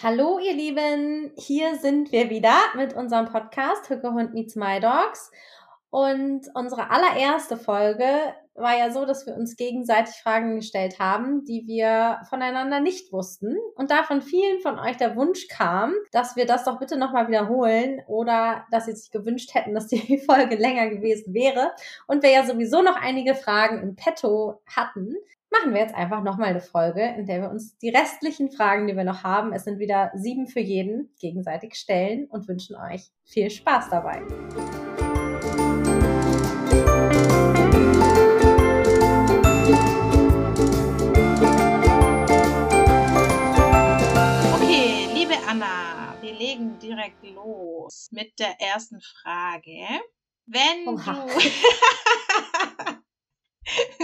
Hallo ihr Lieben, hier sind wir wieder mit unserem Podcast Hücke Hund Meets My Dogs. Und unsere allererste Folge war ja so, dass wir uns gegenseitig Fragen gestellt haben, die wir voneinander nicht wussten. Und da von vielen von euch der Wunsch kam, dass wir das doch bitte nochmal wiederholen oder dass sie sich gewünscht hätten, dass die Folge länger gewesen wäre. Und wir ja sowieso noch einige Fragen im Petto hatten, machen wir jetzt einfach nochmal eine Folge, in der wir uns die restlichen Fragen, die wir noch haben, es sind wieder sieben für jeden, gegenseitig stellen und wünschen euch viel Spaß dabei. Okay, liebe Anna, wir legen direkt los mit der ersten Frage. Wenn Oha. du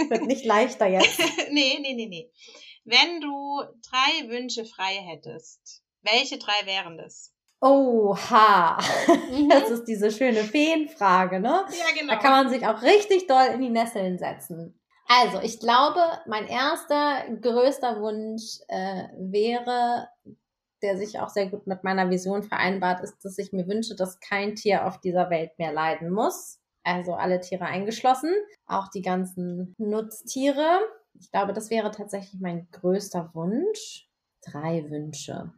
Wird nicht leichter jetzt. nee, nee, nee, nee. Wenn du drei Wünsche frei hättest, welche drei wären das? Oha. Das ist diese schöne Feenfrage, ne? Ja, genau. Da kann man sich auch richtig doll in die Nesseln setzen. Also, ich glaube, mein erster größter Wunsch äh, wäre, der sich auch sehr gut mit meiner Vision vereinbart, ist, dass ich mir wünsche, dass kein Tier auf dieser Welt mehr leiden muss. Also alle Tiere eingeschlossen, auch die ganzen Nutztiere. Ich glaube, das wäre tatsächlich mein größter Wunsch. Drei Wünsche.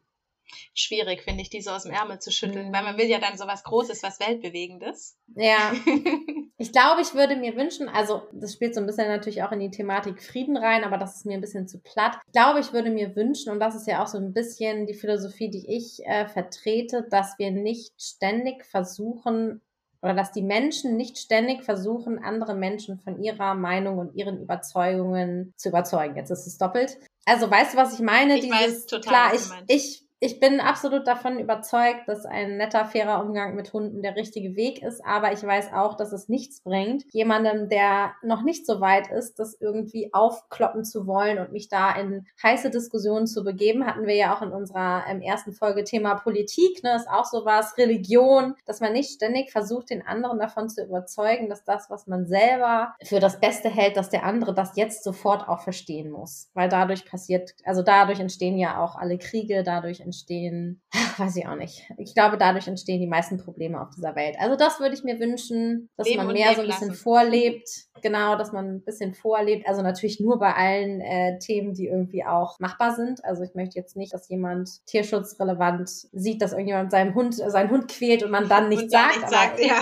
Schwierig, finde ich, die so aus dem Ärmel zu schütteln, Mhm. weil man will ja dann so was Großes, was Weltbewegendes. Ja, Ich glaube, ich würde mir wünschen, also das spielt so ein bisschen natürlich auch in die Thematik Frieden rein, aber das ist mir ein bisschen zu platt. Ich glaube, ich würde mir wünschen, und das ist ja auch so ein bisschen die Philosophie, die ich äh, vertrete, dass wir nicht ständig versuchen, oder dass die Menschen nicht ständig versuchen, andere Menschen von ihrer Meinung und ihren Überzeugungen zu überzeugen. Jetzt ist es doppelt. Also weißt du, was ich meine? Ich weiß total, klar, ich, ich ich bin absolut davon überzeugt, dass ein netter, fairer Umgang mit Hunden der richtige Weg ist, aber ich weiß auch, dass es nichts bringt, jemandem, der noch nicht so weit ist, das irgendwie aufkloppen zu wollen und mich da in heiße Diskussionen zu begeben. Hatten wir ja auch in unserer ähm, ersten Folge Thema Politik, ne, ist auch sowas, Religion, dass man nicht ständig versucht, den anderen davon zu überzeugen, dass das, was man selber für das Beste hält, dass der andere das jetzt sofort auch verstehen muss. Weil dadurch passiert, also dadurch entstehen ja auch alle Kriege, dadurch entstehen, ach, weiß ich auch nicht. Ich glaube, dadurch entstehen die meisten Probleme auf dieser Welt. Also das würde ich mir wünschen, dass Leben man mehr so ein bisschen lassen. vorlebt. Genau, dass man ein bisschen vorlebt. Also natürlich nur bei allen äh, Themen, die irgendwie auch machbar sind. Also ich möchte jetzt nicht, dass jemand tierschutzrelevant sieht, dass irgendjemand seinen Hund, seinen Hund quält und man dann nichts sagt. nichts aber sagt, ja.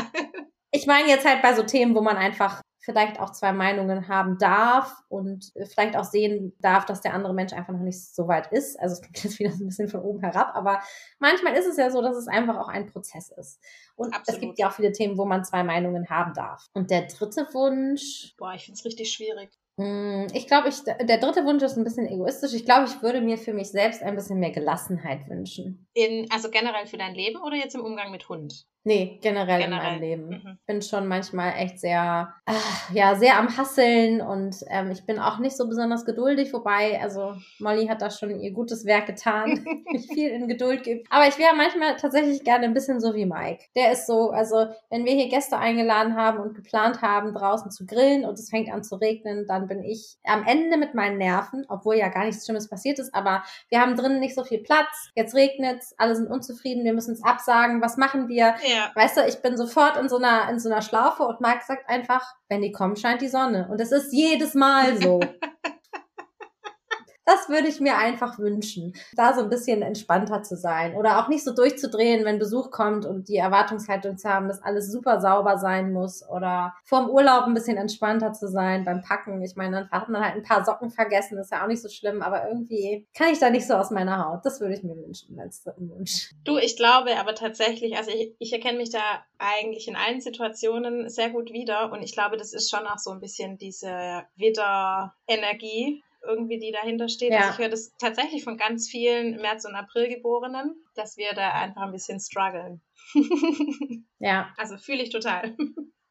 ich meine jetzt halt bei so Themen, wo man einfach vielleicht auch zwei Meinungen haben darf und vielleicht auch sehen darf, dass der andere Mensch einfach noch nicht so weit ist. Also es klingt jetzt wieder so ein bisschen von oben herab, aber manchmal ist es ja so, dass es einfach auch ein Prozess ist. Und es Absolut. gibt ja auch viele Themen, wo man zwei Meinungen haben darf. Und der dritte Wunsch, Boah, ich finde es richtig schwierig. mh, ich glaube, ich, der dritte Wunsch ist ein bisschen egoistisch. Ich glaube, ich würde mir für mich selbst ein bisschen mehr Gelassenheit wünschen. In, also generell für dein Leben oder jetzt im Umgang mit Hund? Nee, generell, in Generell. meinem Leben. Mhm. bin schon manchmal echt sehr, ah, ja, sehr am Hasseln und ähm, ich bin auch nicht so besonders geduldig, wobei, also Molly hat da schon ihr gutes Werk getan, mich viel in Geduld gibt. Aber ich wäre manchmal tatsächlich gerne ein bisschen so wie Mike. Der ist so, also wenn wir hier Gäste eingeladen haben und geplant haben, draußen zu grillen und es fängt an zu regnen, dann bin ich am Ende mit meinen Nerven, obwohl ja gar nichts Schlimmes passiert ist, aber wir haben drinnen nicht so viel Platz, jetzt regnet's, alle sind unzufrieden, wir müssen es absagen, was machen wir? Ja. Weißt du, ich bin sofort in so einer, in so einer Schlaufe und Marc sagt einfach, wenn die kommen, scheint die Sonne. Und es ist jedes Mal so. Das würde ich mir einfach wünschen, da so ein bisschen entspannter zu sein oder auch nicht so durchzudrehen, wenn Besuch kommt und die Erwartungshaltung zu haben, dass alles super sauber sein muss oder vorm Urlaub ein bisschen entspannter zu sein beim Packen. Ich meine, dann hat man halt ein paar Socken vergessen, ist ja auch nicht so schlimm, aber irgendwie kann ich da nicht so aus meiner Haut. Das würde ich mir wünschen als dritten Wunsch. Du, ich glaube aber tatsächlich, also ich, ich erkenne mich da eigentlich in allen Situationen sehr gut wieder und ich glaube, das ist schon auch so ein bisschen diese Widder-Energie irgendwie, die dahinter steht. Ja. Also ich höre das tatsächlich von ganz vielen März- und Aprilgeborenen, dass wir da einfach ein bisschen strugglen. Ja. also fühle ich total.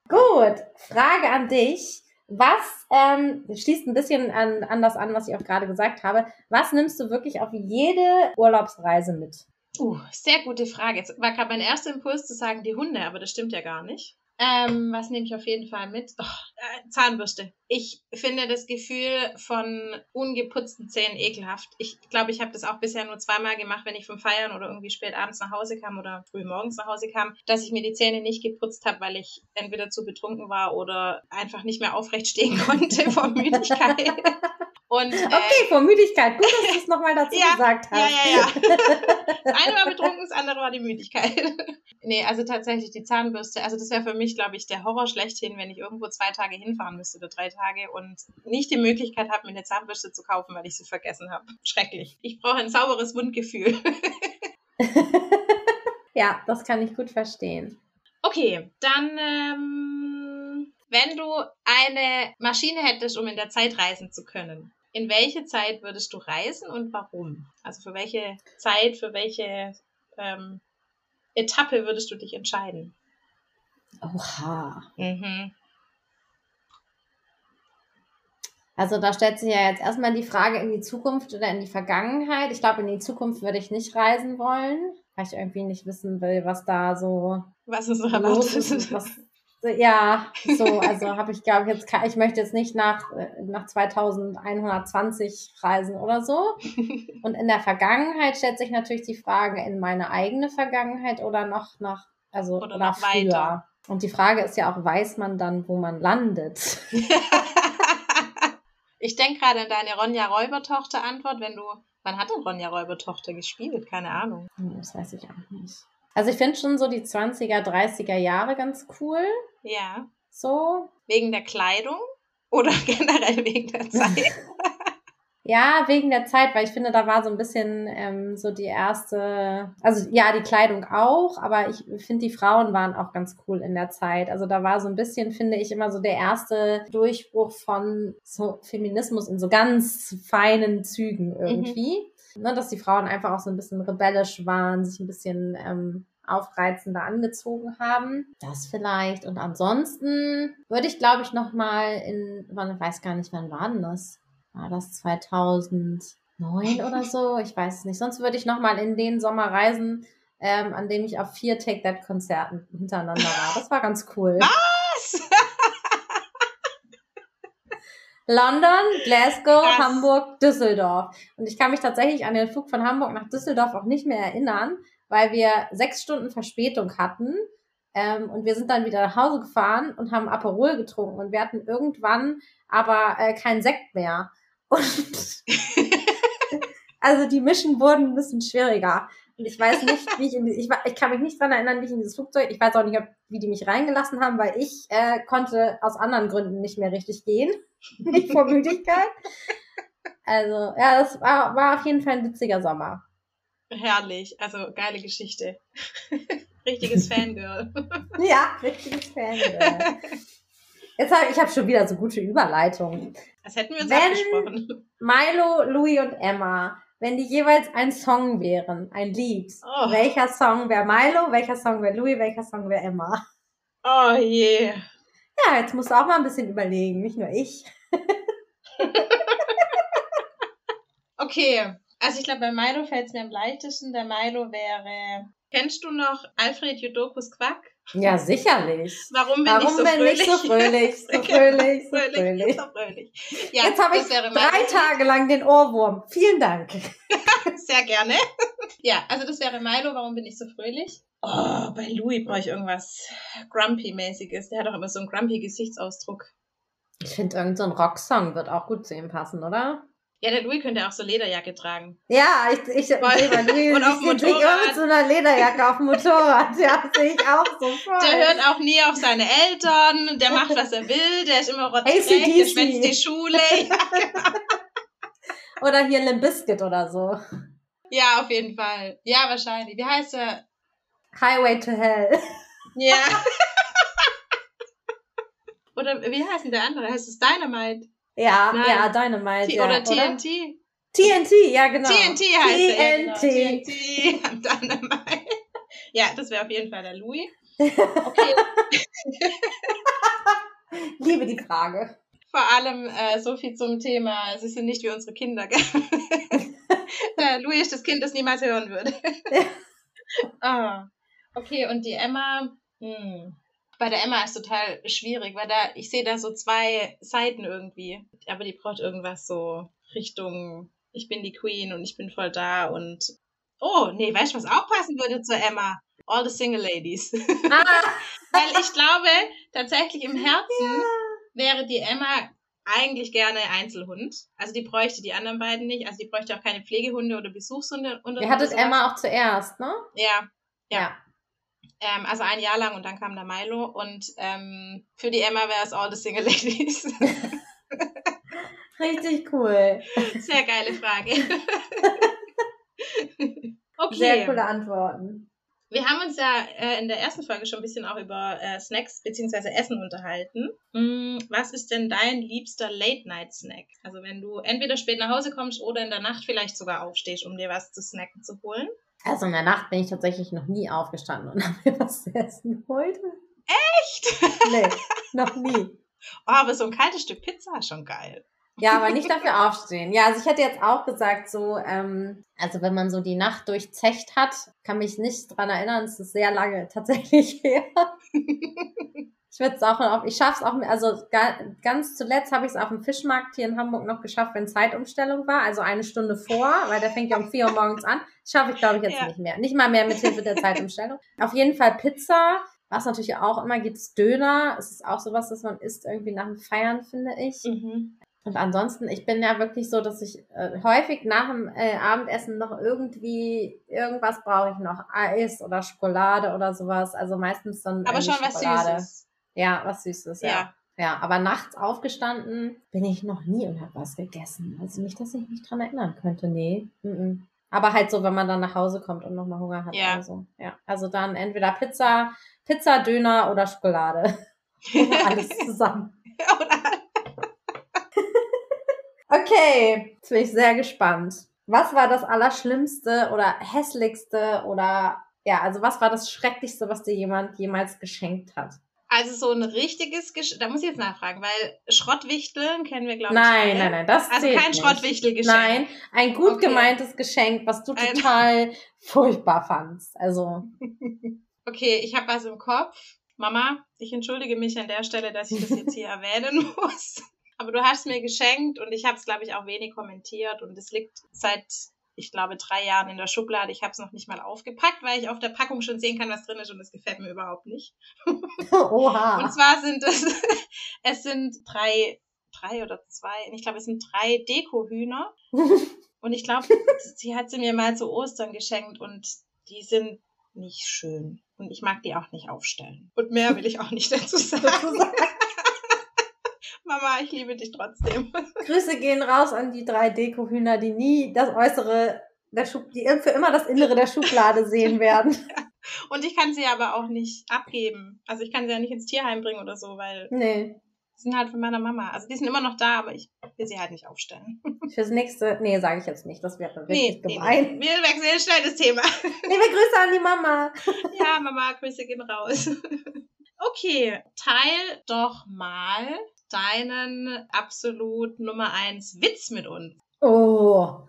Gut, Frage an dich. Was ähm, schließt ein bisschen an, an das an, was ich auch gerade gesagt habe. Was nimmst du wirklich auf jede Urlaubsreise mit? Uh, sehr gute Frage. Jetzt war gerade mein erster Impuls zu sagen, die Hunde, aber das stimmt ja gar nicht. Ähm, was nehme ich auf jeden Fall mit? Oh, äh, Zahnbürste. Ich finde das Gefühl von ungeputzten Zähnen ekelhaft. Ich glaube, ich habe das auch bisher nur zweimal gemacht, wenn ich vom Feiern oder irgendwie spät abends nach Hause kam oder früh morgens nach Hause kam, dass ich mir die Zähne nicht geputzt habe, weil ich entweder zu betrunken war oder einfach nicht mehr aufrecht stehen konnte vor Müdigkeit. Und, äh, okay, vor Müdigkeit. Gut, dass du es nochmal dazu ja, gesagt hast. Ja, ja, ja. Das eine war betrunken, das andere war die Müdigkeit. nee, also tatsächlich die Zahnbürste. Also das wäre für mich, glaube ich, der Horror schlechthin, wenn ich irgendwo zwei Tage hinfahren müsste oder drei Tage und nicht die Möglichkeit habe, mir eine Zahnbürste zu kaufen, weil ich sie vergessen habe. Schrecklich. Ich brauche ein sauberes Mundgefühl. ja, das kann ich gut verstehen. Okay, dann... Ähm, wenn du eine Maschine hättest, um in der Zeit reisen zu können, in welche Zeit würdest du reisen und warum? Also für welche Zeit, für welche ähm, Etappe würdest du dich entscheiden? Oha. Mhm. Also da stellt sich ja jetzt erstmal die Frage in die Zukunft oder in die Vergangenheit. Ich glaube, in die Zukunft würde ich nicht reisen wollen, weil ich irgendwie nicht wissen will, was da so was ist so los ist, was, ja, so, also habe ich, glaube ich, jetzt, ich möchte jetzt nicht nach, äh, nach 2120 reisen oder so. Und in der Vergangenheit stellt sich natürlich die Frage, in meine eigene Vergangenheit oder noch nach, also oder, oder früher. Weiter. Und die Frage ist ja auch, weiß man dann, wo man landet? ich denke gerade an deine Ronja Räubertochter Antwort, wenn du, wann hat denn Ronja Räubertochter gespielt? Keine Ahnung. Hm, das weiß ich auch nicht. Also ich finde schon so die 20er, 30er Jahre ganz cool. Ja. So. Wegen der Kleidung oder generell wegen der Zeit? ja, wegen der Zeit, weil ich finde, da war so ein bisschen ähm, so die erste, also ja, die Kleidung auch, aber ich finde, die Frauen waren auch ganz cool in der Zeit. Also da war so ein bisschen, finde ich, immer so der erste Durchbruch von so Feminismus in so ganz feinen Zügen irgendwie. Mhm. Ne, dass die Frauen einfach auch so ein bisschen rebellisch waren, sich ein bisschen ähm, aufreizender angezogen haben. Das vielleicht. Und ansonsten würde ich, glaube ich, noch mal in, man weiß gar nicht, wann war denn das? War das 2009 oder so? Ich weiß es nicht. Sonst würde ich noch mal in den Sommer reisen, ähm, an dem ich auf vier Take That Konzerten hintereinander war. Das war ganz cool. Was? London, Glasgow, Krass. Hamburg, Düsseldorf. Und ich kann mich tatsächlich an den Flug von Hamburg nach Düsseldorf auch nicht mehr erinnern, weil wir sechs Stunden Verspätung hatten. Ähm, und wir sind dann wieder nach Hause gefahren und haben Aperol getrunken. Und wir hatten irgendwann aber äh, keinen Sekt mehr. Und also die Mischen wurden ein bisschen schwieriger. Und ich weiß nicht, wie ich in die, ich, ich kann mich nicht dran erinnern, wie ich in dieses Flugzeug, ich weiß auch nicht, ob, wie die mich reingelassen haben, weil ich äh, konnte aus anderen Gründen nicht mehr richtig gehen. nicht vor Müdigkeit. Also, ja, das war, war auf jeden Fall ein witziger Sommer. Herrlich, also geile Geschichte. richtiges Fangirl. ja, richtiges Fangirl. Jetzt hab, ich habe schon wieder so gute Überleitungen. Das hätten wir uns wenn abgesprochen. Milo, Louis und Emma, wenn die jeweils ein Song wären, ein Lied, oh. welcher Song wäre Milo, welcher Song wäre Louis, welcher Song wäre Emma? Oh je. Ja, jetzt musst du auch mal ein bisschen überlegen, nicht nur ich. okay, also ich glaube, bei Milo fällt es mir am leichtesten. Der Milo wäre. Kennst du noch Alfred Jodokus Quack? Ja, sicherlich. Warum bin Warum ich so bin fröhlich? Ich so fröhlich, so fröhlich, so fröhlich. So fröhlich. Ja, Jetzt habe ich drei Tage lang den Ohrwurm. Vielen Dank. Sehr gerne. Ja, also das wäre Milo. Warum bin ich so fröhlich? Oh, bei Louis brauche ich irgendwas Grumpy-mäßiges. Der hat auch immer so einen Grumpy-Gesichtsausdruck. Ich finde, irgendein so Rocksong wird auch gut zu ihm passen, oder? Ja, der Louis könnte auch so Lederjacke tragen. Ja, ich, ich sehe Louis und auf dem Motorrad. immer mit so einer Lederjacke auf dem Motorrad. Ja, sehe ich auch so voll. Der hört auch nie auf seine Eltern, der macht, was er will, der ist immer rotzfrech, der schwänzt die Schule. Ja, genau. Oder hier Limp Bizkit oder so. Ja, auf jeden Fall. Ja, wahrscheinlich. Wie heißt er? Highway to Hell. Ja. oder wie heißt denn der andere? Heißt es Dynamite? Ja, Nein. ja, Dynamite. T ja, oder TNT? Oder? TNT, ja, genau. TNT heißt TNT. Ja, genau. TNT. Dynamite. Ja, das wäre auf jeden Fall der Louis. Okay. Liebe die Frage. Vor allem äh, so viel zum Thema, sie sind nicht wie unsere Kinder. der Louis ist das Kind, das niemals hören würde. ah. Okay, und die Emma, hm. Bei der Emma ist total schwierig, weil da, ich sehe da so zwei Seiten irgendwie. Aber die braucht irgendwas so Richtung, ich bin die Queen und ich bin voll da und oh, nee, weißt du, was auch passen würde zur Emma? All the Single Ladies. Ah. weil ich glaube, tatsächlich im Herzen wäre die Emma eigentlich gerne Einzelhund. Also die bräuchte die anderen beiden nicht. Also die bräuchte auch keine Pflegehunde oder Besuchshunde. Ihr hattet Emma auch zuerst, ne? Ja. Ja. ja. Ähm, also ein Jahr lang und dann kam der Milo. Und ähm, für die Emma wäre es All the Single Ladies. Richtig cool. Sehr geile Frage. okay. Sehr coole Antworten. Wir haben uns ja äh, in der ersten Folge schon ein bisschen auch über äh, Snacks bzw. Essen unterhalten. Mm, was ist denn dein liebster Late-Night-Snack? Also wenn du entweder spät nach Hause kommst oder in der Nacht vielleicht sogar aufstehst, um dir was zu snacken zu holen. Also in der Nacht bin ich tatsächlich noch nie aufgestanden und habe mir was zu essen geholt. Echt? nee, noch nie. Oh, aber so ein kaltes Stück Pizza ist schon geil. Ja, aber nicht dafür aufstehen. Ja, also ich hätte jetzt auch gesagt, so, ähm, also wenn man so die Nacht durchzecht hat, kann mich nicht dran erinnern, es ist sehr lange tatsächlich her. ich würde es auch noch, ich schaffe es auch, also ganz zuletzt habe ich es auf dem Fischmarkt hier in Hamburg noch geschafft, wenn Zeitumstellung war, also eine Stunde vor, weil der fängt ja um vier Uhr morgens an. Schaffe ich, glaube ich, jetzt ja. nicht mehr. Nicht mal mehr mit Hilfe der Zeitumstellung. Auf jeden Fall Pizza. Was natürlich auch immer gibt, ist Döner. Es ist auch sowas, das man isst irgendwie nach dem Feiern, finde ich. Mhm. Und ansonsten, ich bin ja wirklich so, dass ich äh, häufig nach dem äh, Abendessen noch irgendwie, irgendwas brauche ich noch. Eis oder Schokolade oder sowas. Also meistens dann. Aber schon Schokolade. was Süßes. Ja, was Süßes, ja. ja. Ja, aber nachts aufgestanden bin ich noch nie und habe was gegessen. Also nicht, dass ich mich dran erinnern könnte. Nee. Mm -mm. Aber halt so, wenn man dann nach Hause kommt und nochmal Hunger hat. Ja. Oder so. ja. Also dann entweder Pizza, Pizza, Döner oder Schokolade. alles zusammen. Okay, jetzt bin ich sehr gespannt. Was war das Allerschlimmste oder hässlichste oder ja, also was war das Schrecklichste, was dir jemand jemals geschenkt hat? Also so ein richtiges Geschenk, da muss ich jetzt nachfragen, weil Schrottwichteln kennen wir, glaube ich. Nein, alle. nein, nein, das Also kein Schrottwichtelgeschenk. Nein, ein gut okay. gemeintes Geschenk, was du total ein... furchtbar fandst. Also. Okay, ich habe was im Kopf. Mama, ich entschuldige mich an der Stelle, dass ich das jetzt hier erwähnen muss. Aber du hast mir geschenkt und ich habe es, glaube ich, auch wenig kommentiert und es liegt seit, ich glaube, drei Jahren in der Schublade. Ich habe es noch nicht mal aufgepackt, weil ich auf der Packung schon sehen kann, was drin ist und es gefällt mir überhaupt nicht. Oha. Und zwar sind es, es sind drei, drei oder zwei, ich glaube, es sind drei Dekohühner. und ich glaube, sie hat sie mir mal zu Ostern geschenkt und die sind nicht schön. Und ich mag die auch nicht aufstellen. Und mehr will ich auch nicht dazu sagen. Mama, ich liebe dich trotzdem. Grüße gehen raus an die drei Deko-Hühner, die nie das Äußere der Schub, die für immer das Innere der Schublade sehen werden. Und ich kann sie aber auch nicht abgeben. Also ich kann sie ja nicht ins Tierheim bringen oder so, weil. Nee. Die sind halt von meiner Mama. Also die sind immer noch da, aber ich will sie halt nicht aufstellen. Fürs nächste, nee, sage ich jetzt nicht. Das wäre richtig nee, gemein. Nee, Wir wechseln schnell das Thema. Liebe Grüße an die Mama. Ja, Mama, Grüße gehen raus. Okay, teil doch mal deinen absolut Nummer eins Witz mit uns. Oh.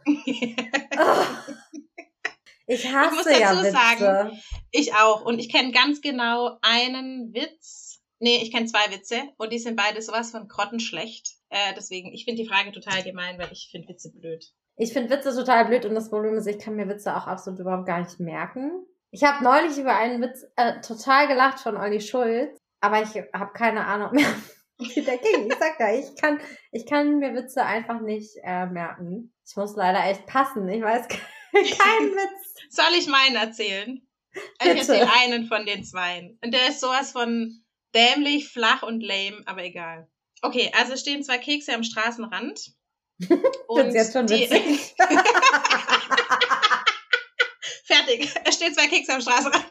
ich hasse ich muss dazu ja Witze. sagen, ich auch. Und ich kenne ganz genau einen Witz. Nee, ich kenne zwei Witze und die sind beide sowas von grottenschlecht. Äh, deswegen, ich finde die Frage total gemein, weil ich finde Witze blöd. Ich finde Witze total blöd und das Problem ist, ich kann mir Witze auch absolut überhaupt gar nicht merken. Ich habe neulich über einen Witz äh, total gelacht von Olli Schulz, aber ich habe keine Ahnung mehr, der King, ich sag ja, ich kann, ich kann mir Witze einfach nicht äh, merken. Ich muss leider echt passen. Ich weiß keinen Witz. Soll ich meinen erzählen? Bitte. Ich erzähle einen von den zweien. Und der ist sowas von dämlich, flach und lame, aber egal. Okay, also es stehen zwei Kekse am Straßenrand. und jetzt schon die Fertig. Es stehen zwei Kekse am Straßenrand.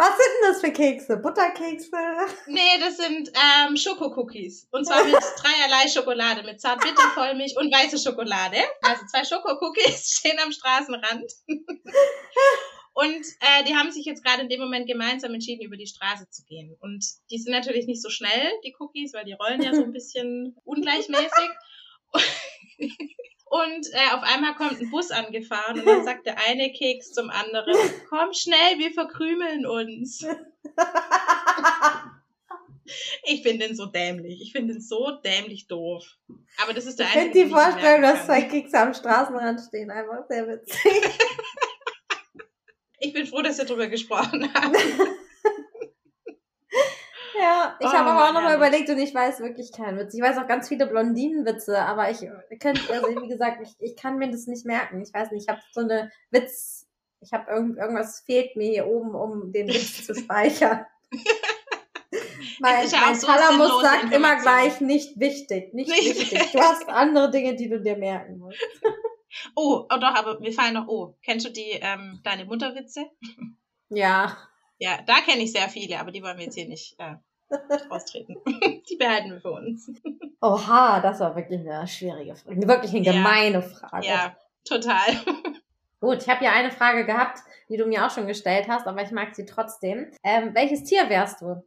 Was sind denn das für Kekse? Butterkekse? Nee, das sind ähm, Schokocookies. Und zwar mit dreierlei Schokolade, mit Zartbitter, Vollmilch und weiße Schokolade. Also zwei Schokocookies stehen am Straßenrand. Und äh, die haben sich jetzt gerade in dem Moment gemeinsam entschieden, über die Straße zu gehen. Und die sind natürlich nicht so schnell, die Cookies, weil die rollen ja so ein bisschen ungleichmäßig. Und äh, auf einmal kommt ein Bus angefahren und dann sagt der eine Keks zum anderen, komm schnell, wir verkrümeln uns. Ich finde den so dämlich. Ich finde den so dämlich doof. Aber das ist der Ich einzige. finde die ich Vorstellung, dass zwei. Kekse am Straßenrand stehen, einfach sehr witzig. Ich bin froh, dass wir darüber gesprochen haben. Ja, ich Oh, habe aber auch nochmal überlegt und ich weiß wirklich keinen Witz. Ich weiß auch ganz viele Blondinenwitze, aber ich könnte, also wie gesagt, ich, ich kann mir das nicht merken. Ich weiß nicht, ich habe so eine Witz, ich habe irgend, irgendwas fehlt mir hier oben, um den Witz zu speichern. mein ja mein so sinnlose sagt immer gleich nicht wichtig, nicht, Nicht wichtig. Du hast andere Dinge, die du dir merken musst. Oh, oh doch, aber mir fallen noch, oh, kennst du die, ähm, deine Mutterwitze? Ja, Ja, da kenne ich sehr viele, aber die wollen wir jetzt hier nicht äh, austreten. die behalten wir für uns. oha, das war wirklich eine schwierige Frage, wirklich eine Ja. gemeine Frage. Ja, total. Gut, ich habe ja eine Frage gehabt, die du mir auch schon gestellt hast, aber ich mag sie trotzdem. Ähm, welches Tier wärst du?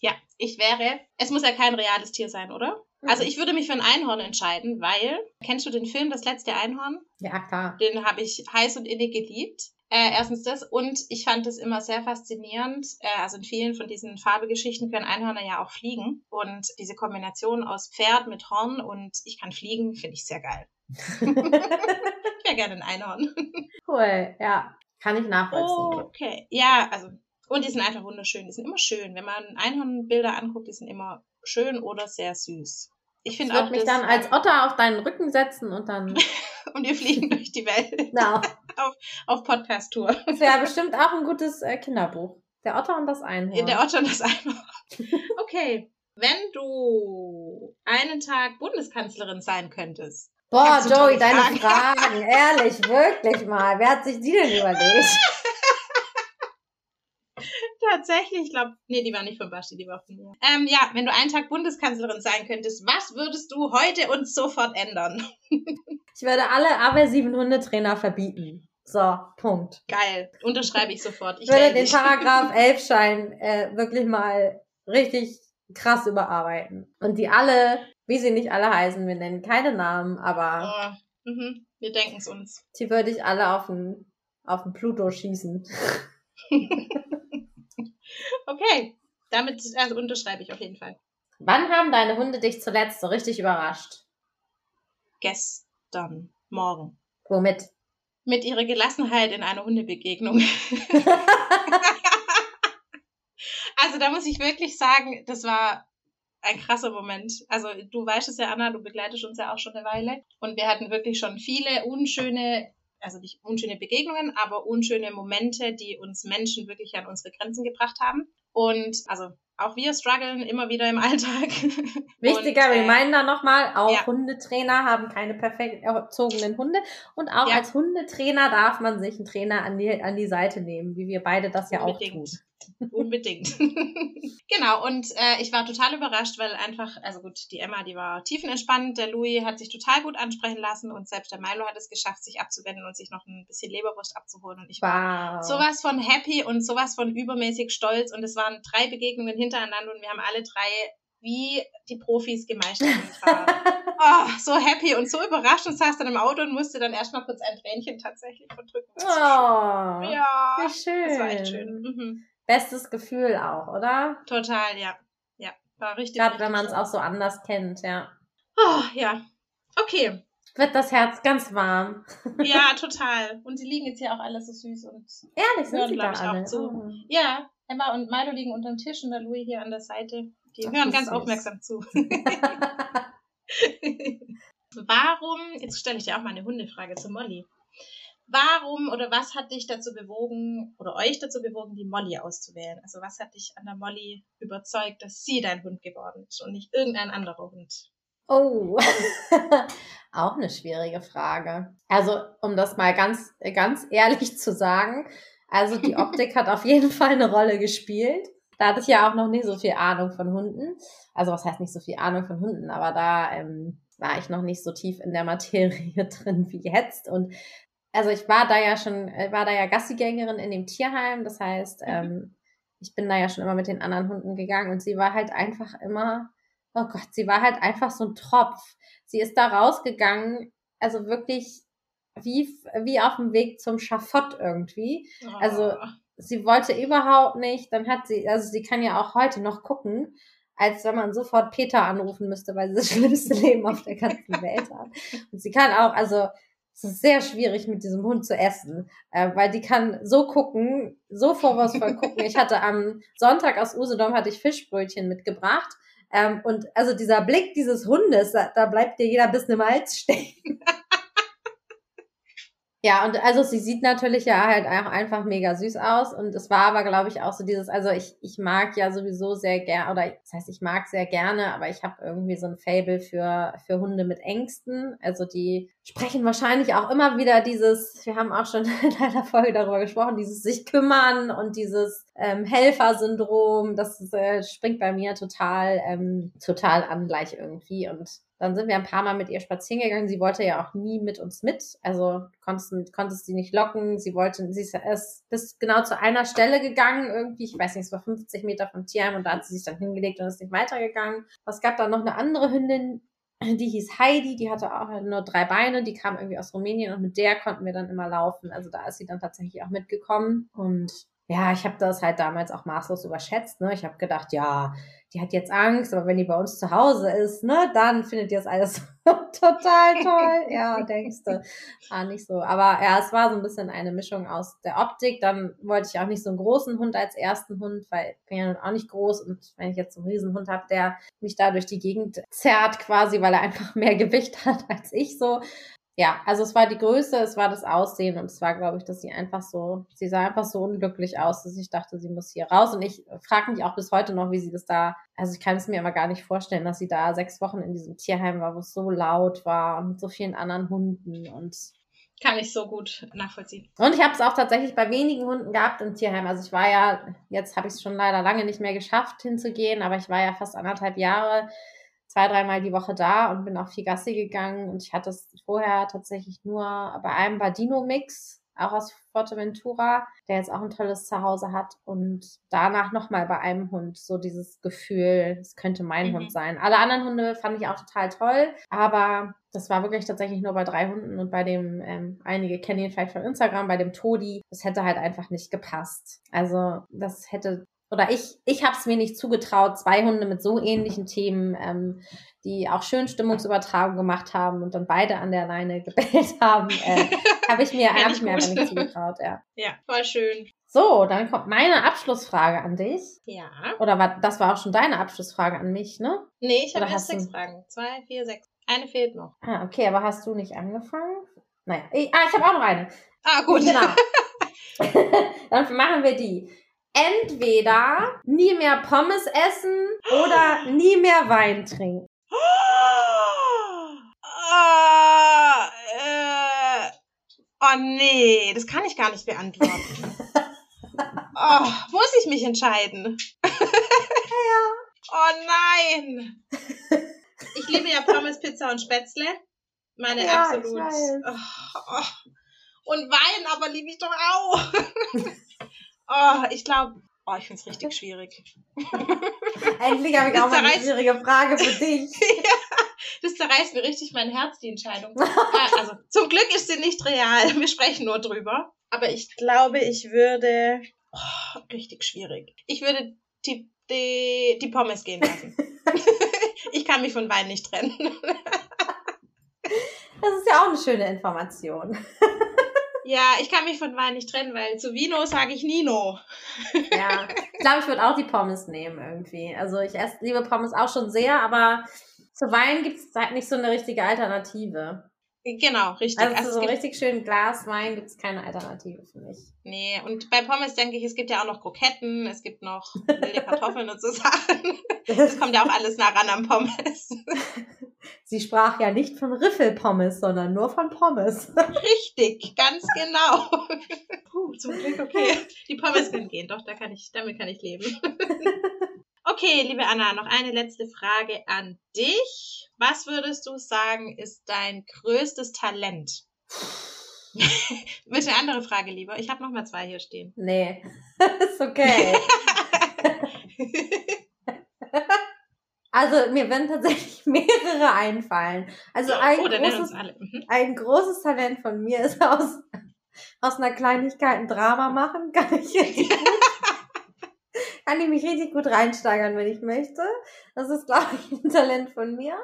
Ja, ich wäre, es muss ja kein reales Tier sein, oder? Also ich würde mich für ein Einhorn entscheiden, weil, kennst du den Film Das letzte Einhorn? Ja, klar. Den habe ich heiß und innig geliebt. Äh, erstens das und ich fand es immer sehr faszinierend. Äh, also in vielen von diesen Fabelgeschichten können Einhörner ja auch fliegen und diese Kombination aus Pferd mit Horn und ich kann fliegen, finde ich sehr geil. ich wäre gerne ein Einhorn. Cool, ja. Kann ich nachvollziehen. Okay, ja, also und die sind einfach wunderschön. Die sind immer schön. Wenn man Einhornbilder anguckt, die sind immer schön oder sehr süß. Ich Ich finde würde auch mich das, dann als Otter auf deinen Rücken setzen und dann, und wir fliegen durch die Welt genau. Auf Podcast-Tour. Das wäre bestimmt auch ein gutes äh, Kinderbuch. Der Otter und das Einhorn. Der Otto und das Einhorn. Okay, wenn du einen Tag Bundeskanzlerin sein könntest. Boah, Joey, deine Fragen Fragen. Ehrlich, wirklich mal. Wer hat sich die denn überlegt? Tatsächlich, ich glaube, nee, die war nicht von Basti, die war von mir. Ähm, ja, wenn du einen Tag Bundeskanzlerin sein könntest, was würdest du heute und sofort ändern? Ich würde alle aversiven Hundetrainer verbieten. So, Punkt. Geil, unterschreibe ich sofort. Ich würde den. Paragraph 11 Schein äh, wirklich mal richtig krass überarbeiten. Und die alle, wie sie nicht alle heißen, wir nennen keine Namen, aber Oh, mhm, wir denken es uns. die würde ich alle auf den, auf den Pluto schießen. Okay, damit also unterschreibe ich auf jeden Fall. Wann haben deine Hunde dich zuletzt so richtig überrascht? Gestern, morgen. Womit? Mit ihrer Gelassenheit in einer Hundebegegnung. Also da muss ich wirklich sagen, das war ein krasser Moment. Also du weißt es ja, Anna, du begleitest uns ja auch schon eine Weile. Und wir hatten wirklich schon viele unschöne, also nicht unschöne Begegnungen, aber unschöne Momente, die uns Menschen wirklich an unsere Grenzen gebracht haben. Und also auch wir strugglen immer wieder im Alltag. Wichtiger Und, äh, Reminder nochmal, auch ja. Hundetrainer haben keine perfekt erzogenen Hunde. Und auch Ja. als Hundetrainer darf man sich einen Trainer an die, an die Seite nehmen, wie wir beide das ja auch tun. Unbedingt. Unbedingt. genau, und äh, ich war total überrascht, weil einfach, also gut, die Emma, die war tiefenentspannt, der Louis hat sich total gut ansprechen lassen und selbst der Milo hat es geschafft, sich abzuwenden und sich noch ein bisschen Leberwurst abzuholen. Und ich war Wow. sowas von happy und sowas von übermäßig stolz und es waren drei Begegnungen hintereinander und wir haben alle drei wie die Profis gemeistert. Oh, so happy und so überrascht und saß dann im Auto und musste dann erstmal kurz ein Tränchen tatsächlich verdrücken. Oh, Ja, wie schön. das war echt schön. Mhm. Bestes Gefühl auch, oder? Total, ja. Ja, war richtig. Gerade wenn man es auch so anders kennt, ja. Oh, ja. Okay. Wird das Herz ganz warm. Ja, total. Und sie liegen jetzt hier auch alle so süß und. Ehrlich, sind Hören, sie da ich, auch alle. zu. Oh. Ja, Emma und Milo liegen unter dem Tisch und der Louis hier an der Seite. Die Ach, hören ganz süß. aufmerksam zu. Warum, jetzt stelle ich dir auch mal eine Hundefrage zu Molly. Warum oder was hat dich dazu bewogen oder euch dazu bewogen, die Molly auszuwählen? Also was hat dich an der Molly überzeugt, dass sie dein Hund geworden ist und nicht irgendein anderer Hund? Oh, auch eine schwierige Frage. Also, um das mal ganz, ganz ehrlich zu sagen, also die Optik hat auf jeden Fall eine Rolle gespielt. Da hatte ich ja auch noch nicht so viel Ahnung von Hunden. Also, was heißt nicht so viel Ahnung von Hunden, aber da ähm, war ich noch nicht so tief in der Materie drin wie jetzt. Und also ich war da ja schon, äh, war da ja Gassigängerin in dem Tierheim. Das heißt, Mhm. ähm, ich bin da ja schon immer mit den anderen Hunden gegangen und sie war halt einfach immer, oh Gott, sie war halt einfach so ein Tropf. Sie ist da rausgegangen also wirklich wie, wie auf dem Weg zum Schafott irgendwie. Oh. Also sie wollte überhaupt nicht, dann hat sie, also sie kann ja auch heute noch gucken, als wenn man sofort Peter anrufen müsste, weil sie das schlimmste Leben auf der ganzen Welt hat. Und sie kann auch, also es ist sehr schwierig mit diesem Hund zu essen, äh, weil die kann so gucken, so vorwurfsvoll gucken. Ich hatte am Sonntag aus Usedom hatte ich Fischbrötchen mitgebracht. Ähm, und also dieser Blick dieses Hundes, da, da bleibt dir jeder Biss im Hals stecken. Ja, und also sie sieht natürlich ja halt auch einfach mega süß aus. Und es war aber, glaube ich, auch so dieses, also ich, ich mag ja sowieso sehr gerne, oder das heißt, ich mag sehr gerne, aber ich habe irgendwie so ein Fable für, für Hunde mit Ängsten. Also die sprechen wahrscheinlich auch immer wieder dieses, wir haben auch schon in einer Folge darüber gesprochen, dieses sich kümmern und dieses ähm, Helfersyndrom, das äh, springt bei mir total, ähm, total an gleich irgendwie. Und dann sind wir ein paar Mal mit ihr spazieren gegangen. Sie wollte ja auch nie mit uns mit. Also konntest, konntest sie nicht locken. Sie wollte, sie ist erst bis genau zu einer Stelle gegangen, irgendwie, ich weiß nicht, es war 50 Meter vom Tierheim und da hat sie sich dann hingelegt und ist nicht weitergegangen. Es gab dann noch eine andere Hündin, die hieß Heidi, die hatte auch nur drei Beine, die kam irgendwie aus Rumänien und mit der konnten wir dann immer laufen. Also da ist sie dann tatsächlich auch mitgekommen und ja, ich habe das halt damals auch maßlos überschätzt. Ne? Ich habe gedacht, ja, die hat jetzt Angst, aber wenn die bei uns zu Hause ist, ne, dann findet ihr das alles total toll. Ja, denkst du. War nicht so. Aber ja, es war so ein bisschen eine Mischung aus der Optik. Dann wollte ich auch nicht so einen großen Hund als ersten Hund, weil ich bin ja nun auch nicht groß und wenn ich jetzt so einen Riesenhund habe, der mich da durch die Gegend zerrt quasi, weil er einfach mehr Gewicht hat als ich so, ja, also es war die Größe, es war das Aussehen und es war, glaube ich, dass sie einfach so, sie sah einfach so unglücklich aus, dass ich dachte, sie muss hier raus. Und ich frage mich auch bis heute noch, wie sie das da, also ich kann es mir aber gar nicht vorstellen, dass sie da sechs Wochen in diesem Tierheim war, wo es so laut war und mit so vielen anderen Hunden und kann ich so gut nachvollziehen. Und ich habe es auch tatsächlich bei wenigen Hunden gehabt im Tierheim. Also ich war ja, jetzt habe ich es schon leider lange nicht mehr geschafft hinzugehen, aber ich war ja fast anderthalb Jahre zwei, dreimal die Woche da und bin auch viel Gassi gegangen. Und ich hatte es vorher tatsächlich nur bei einem Badino-Mix, auch aus Forteventura, der jetzt auch ein tolles Zuhause hat. Und danach nochmal bei einem Hund so dieses Gefühl, es könnte mein mhm. Hund sein. Alle anderen Hunde fand ich auch total toll, aber das war wirklich tatsächlich nur bei drei Hunden und bei dem, ähm, einige kennen ihn vielleicht von Instagram, bei dem Todi, das hätte halt einfach nicht gepasst. Also das hätte oder ich, ich habe es mir nicht zugetraut, zwei Hunde mit so ähnlichen Themen, ähm, die auch schön Stimmungsübertragung gemacht haben und dann beide an der Leine gebellt haben, äh, habe ich mir, hab ich mir einfach nicht zugetraut, ja. Ja, voll schön. So, dann kommt meine Abschlussfrage an dich. Ja. Oder war, das war auch schon deine Abschlussfrage an mich, ne? Nee, ich habe erst sechs Fragen. Zwei, vier, sechs. Eine fehlt noch. Ah, okay, aber hast du nicht angefangen? Naja, ich, ah, ich habe auch noch eine. Ah, gut. Genau. dann machen wir die entweder nie mehr Pommes essen oder nie mehr Wein trinken. Oh, äh, oh nee, das kann ich gar nicht beantworten. oh, muss ich mich entscheiden? ja. Oh nein. Ich liebe ja Pommes, Pizza und Spätzle. Meine ja, absolut. Oh, oh. Und Wein aber liebe ich doch auch. Oh, ich glaube, oh, ich finde es richtig schwierig. Endlich habe ich auch mal eine schwierige Frage für dich. ja, das zerreißt mir richtig mein Herz, die Entscheidung. Ah, also, zum Glück ist sie nicht real. Wir sprechen nur drüber. Aber ich glaube, ich würde. Oh, richtig schwierig. Ich würde die, die, die Pommes gehen lassen. ich kann mich von Wein nicht trennen. das ist ja auch eine schöne Information. Ja, ich kann mich von Wein nicht trennen, weil zu Vino sage ich Nino. Ja, ich glaube, ich würde auch die Pommes nehmen irgendwie. Also ich esse liebe Pommes auch schon sehr, aber zu Wein gibt es halt nicht so eine richtige Alternative. Genau, richtig. Also, also so ein richtig schönen Glas Wein gibt es keine Alternative für mich. Nee, und bei Pommes denke ich, es gibt ja auch noch Kroketten, es gibt noch wilde Kartoffeln und so Sachen. Das kommt ja auch alles nah ran am Pommes. Sie sprach ja nicht von Riffelpommes, sondern nur von Pommes. Richtig, ganz genau. Puh, zum Glück, okay. Die Pommes können gehen, doch, da kann ich, damit kann ich leben. Okay, liebe Anna, noch eine letzte Frage an dich. Was würdest du sagen, ist dein größtes Talent? Du eine andere Frage lieber? Ich habe noch mal zwei hier stehen. Nee, ist okay. Also mir werden tatsächlich mehrere einfallen. Also ein, oh, dann nennen großes. Mhm. ein großes Talent von mir ist aus, aus einer Kleinigkeit ein Drama machen. Kann ich, gut, kann ich mich richtig gut reinsteigern, wenn ich möchte. Das ist, glaube ich, ein Talent von mir.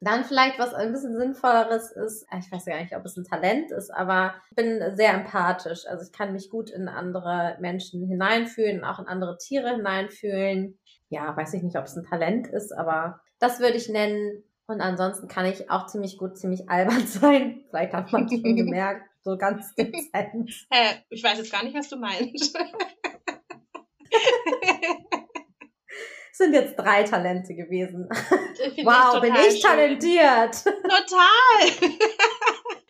Dann vielleicht was ein bisschen sinnvolleres ist, ich weiß ja nicht, ob es ein Talent ist, aber ich bin sehr empathisch. Also ich kann mich gut in andere Menschen hineinfühlen, auch in andere Tiere hineinfühlen. Ja, weiß ich nicht, ob es ein Talent ist, aber das würde ich nennen. Und ansonsten kann ich auch ziemlich gut, ziemlich albern sein. Vielleicht hat man es schon gemerkt, so ganz dezent. Hä, ich weiß jetzt gar nicht, was du meinst. Es sind jetzt drei Talente gewesen. Wow, bin ich schön. talentiert. Total!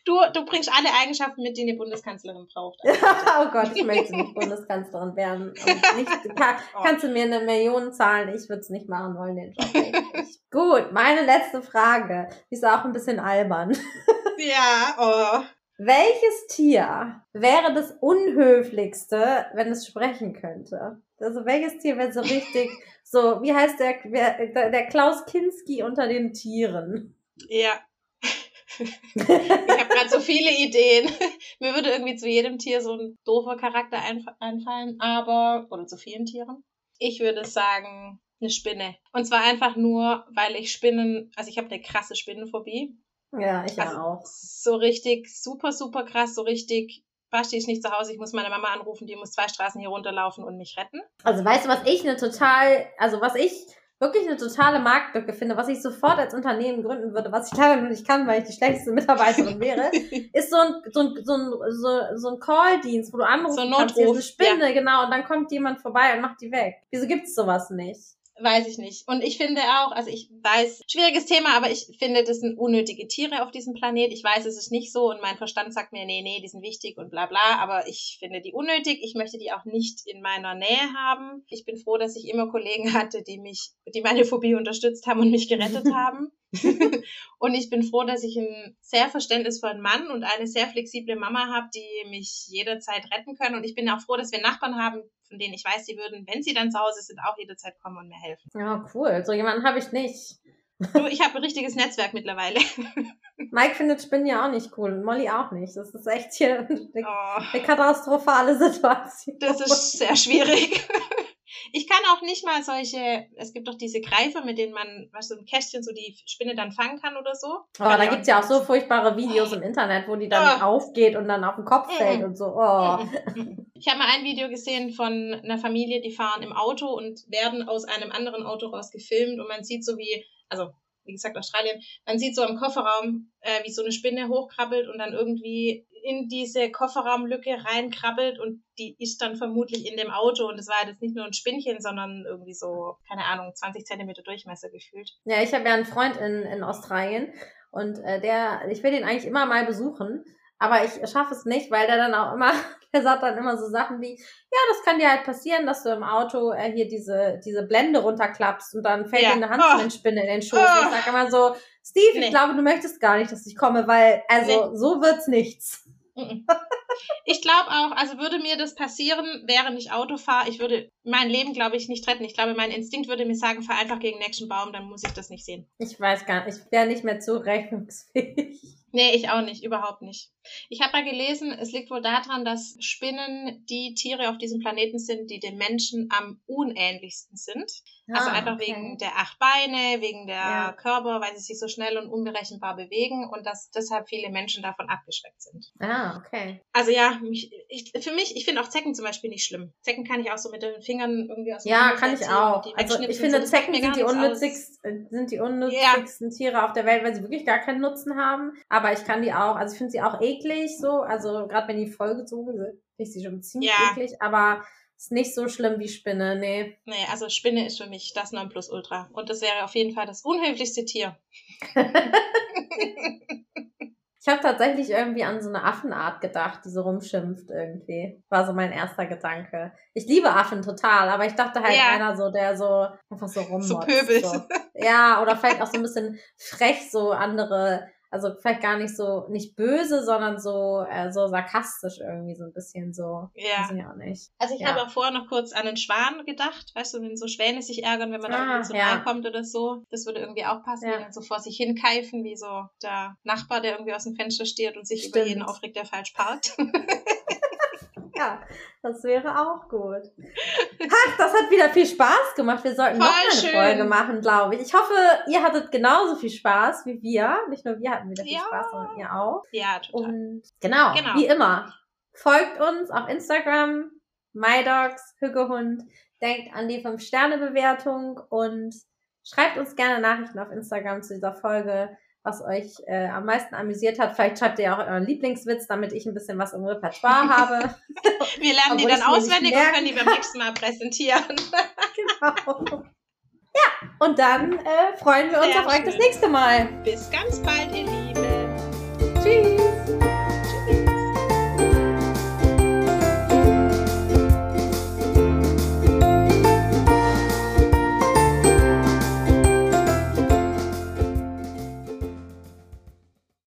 Du, du bringst alle Eigenschaften mit, die eine Bundeskanzlerin braucht. oh Gott, ich möchte nicht Bundeskanzlerin werden. Nicht, kann, Oh. kannst du mir eine Million zahlen? Ich würde es nicht machen wollen, den Job. Gut, meine letzte Frage. Die ist auch ein bisschen albern. Ja, oh. Welches Tier wäre das unhöflichste, wenn es sprechen könnte? Also welches Tier wäre so richtig, so, wie heißt der, der, der Klaus Kinski unter den Tieren? Ja. Ich habe gerade so viele Ideen. Mir würde irgendwie zu jedem Tier so ein doofer Charakter einf- einfallen, aber, oder zu vielen Tieren. Ich würde sagen, eine Spinne. Und zwar einfach nur, weil ich Spinnen, also ich habe eine krasse Spinnenphobie. Ja, ich Also, auch. So richtig, super, super krass, so richtig, Basti ist nicht zu Hause, ich muss meine Mama anrufen, die muss zwei Straßen hier runterlaufen und mich retten. Also weißt du, was ich eine total, also was ich wirklich eine totale Marktlücke finde, was ich sofort als Unternehmen gründen würde, was ich leider noch nicht kann, weil ich die schlechteste Mitarbeiterin wäre, ist so ein, so ein, so ein, so, so ein Call-Dienst, wo du anrufst, So ein kannst, hier ist eine Notruf, Spinne, genau, und dann kommt jemand vorbei und macht die weg. Wieso gibt's sowas nicht? Weiß ich nicht. Und ich finde auch, also ich weiß, schwieriges Thema, aber ich finde, das sind unnötige Tiere auf diesem Planet. Ich weiß, es ist nicht so und mein Verstand sagt mir, nee, nee, die sind wichtig und bla bla, aber ich finde die unnötig. Ich möchte die auch nicht in meiner Nähe haben. Ich bin froh, dass ich immer Kollegen hatte, die mich, die meine Phobie unterstützt haben und mich gerettet haben. und ich bin froh, dass ich einen sehr verständnisvollen Mann und eine sehr flexible Mama habe, die mich jederzeit retten können. Und ich bin auch froh, dass wir Nachbarn haben, von denen ich weiß, die würden, wenn sie dann zu Hause sind, auch jederzeit kommen und mir helfen. Ja, cool. So jemanden habe ich nicht. Du, ich habe ein richtiges Netzwerk mittlerweile. Mike findet Spinnen ja auch nicht cool und Molly auch nicht. Das ist echt hier eine, Oh, eine katastrophale Situation. das ist sehr schwierig. Ich kann auch nicht mal solche, es gibt doch diese Greifer, mit denen man, was so ein Kästchen, so die Spinne dann fangen kann oder so. Oh, da gibt's ja auch so furchtbare Videos im Internet, wo die dann Ah. aufgeht und dann auf den Kopf fällt und so. Oh. Ich habe mal ein Video gesehen von einer Familie, die fahren im Auto und werden aus einem anderen Auto raus gefilmt und man sieht so wie, also wie gesagt Australien, man sieht so im Kofferraum, äh, wie so eine Spinne hochkrabbelt und dann irgendwie in diese Kofferraumlücke reinkrabbelt und die ist dann vermutlich in dem Auto und es war jetzt nicht nur ein Spinnchen, sondern irgendwie so, keine Ahnung, 20 Zentimeter Durchmesser gefühlt. Ja, ich habe ja einen Freund in, in Australien und äh, der, ich will den eigentlich immer mal besuchen, aber ich schaffe es nicht, weil der dann auch immer, der sagt dann immer so Sachen wie, ja, das kann dir halt passieren, dass du im Auto äh, hier diese, diese Blende runterklappst und dann fällt Ja. dir eine Oh. Handspinne in den Schoß. Und Oh. ich sage immer so, Steve, Nee. ich glaube, du möchtest gar nicht, dass ich komme, weil, also, so wird's nichts. Mhm. Ich glaube auch, also würde mir das passieren, während ich Auto fahre, ich würde mein Leben, glaube ich, nicht retten. Ich glaube, mein Instinkt würde mir sagen, fahr einfach gegen den nächsten Baum, dann muss ich das nicht sehen. Ich weiß gar nicht, ich wäre nicht mehr zurechnungsfähig. Nee, ich auch nicht, überhaupt nicht. Ich habe mal gelesen, es liegt wohl daran, dass Spinnen die Tiere auf diesem Planeten sind, die dem Menschen am unähnlichsten sind. Also Ah, einfach okay. wegen der acht Beine, wegen der Ja. Körper, weil sie sich so schnell und unberechenbar bewegen und dass deshalb viele Menschen davon abgeschreckt sind. Ah, okay. Also ja, mich, ich, für mich, ich finde auch Zecken zum Beispiel nicht schlimm. Zecken kann ich auch so mit den Fingern irgendwie aus dem Ja, Mund kann ich auch. Also ich finde, Zecken sind die, unnützigsten, sind die unnützigsten Tiere auf der Welt, weil sie wirklich gar keinen Nutzen haben. Aber ich kann die auch, also ich finde sie auch eklig so. Also gerade wenn die vollgezogen sind, finde ich sie schon ziemlich Ja. eklig. Aber ist nicht so schlimm wie Spinne, nee. Nee, also Spinne ist für mich das Nonplusultra. Und das wäre auf jeden Fall das unhöflichste Tier. Ich habe tatsächlich irgendwie an so eine Affenart gedacht, die so rumschimpft irgendwie. War so mein erster Gedanke. Ich liebe Affen total, aber ich dachte halt Ja. einer so, der so einfach so rummotzt. So pöbelt. So. Ja, oder vielleicht auch so ein bisschen frech so andere Also vielleicht gar nicht so, nicht böse, sondern so, äh, so sarkastisch irgendwie so ein bisschen so. Ja. Weiß ich auch nicht. Also ich Ja. habe auch vorher noch kurz an den Schwan gedacht, weißt du, wenn so Schwäne sich ärgern, wenn man da Ah, irgendwie zu ja. nahe kommt oder so. Das würde irgendwie auch passen, Ja. dann so vor sich hinkeifen, wie so der Nachbar, der irgendwie aus dem Fenster steht und sich über Stimmt. jeden aufregt, der falsch parkt. Ja, das wäre auch gut. Ach, das hat wieder viel Spaß gemacht. Wir sollten noch Voll eine schön. Folge machen, glaube ich. Ich hoffe, ihr hattet genauso viel Spaß wie wir. Nicht nur wir hatten wieder viel Ja. Spaß, sondern ihr auch. ja, total. Und genau, Genau. wie immer, folgt uns auf Instagram, MyDogs, Hüggehund. Denkt an die 5-Sterne-Bewertung und schreibt uns gerne Nachrichten auf Instagram zu dieser Folge, was euch äh, am meisten amüsiert hat. Vielleicht schreibt ihr auch euren Lieblingswitz, damit ich ein bisschen was im Repertoire habe. Wir lernen die dann auswendig und können die beim nächsten Mal präsentieren. genau. Ja, und dann äh, freuen wir uns Sehr auf euch das schön. nächste Mal. Bis ganz bald, ihr Lieben.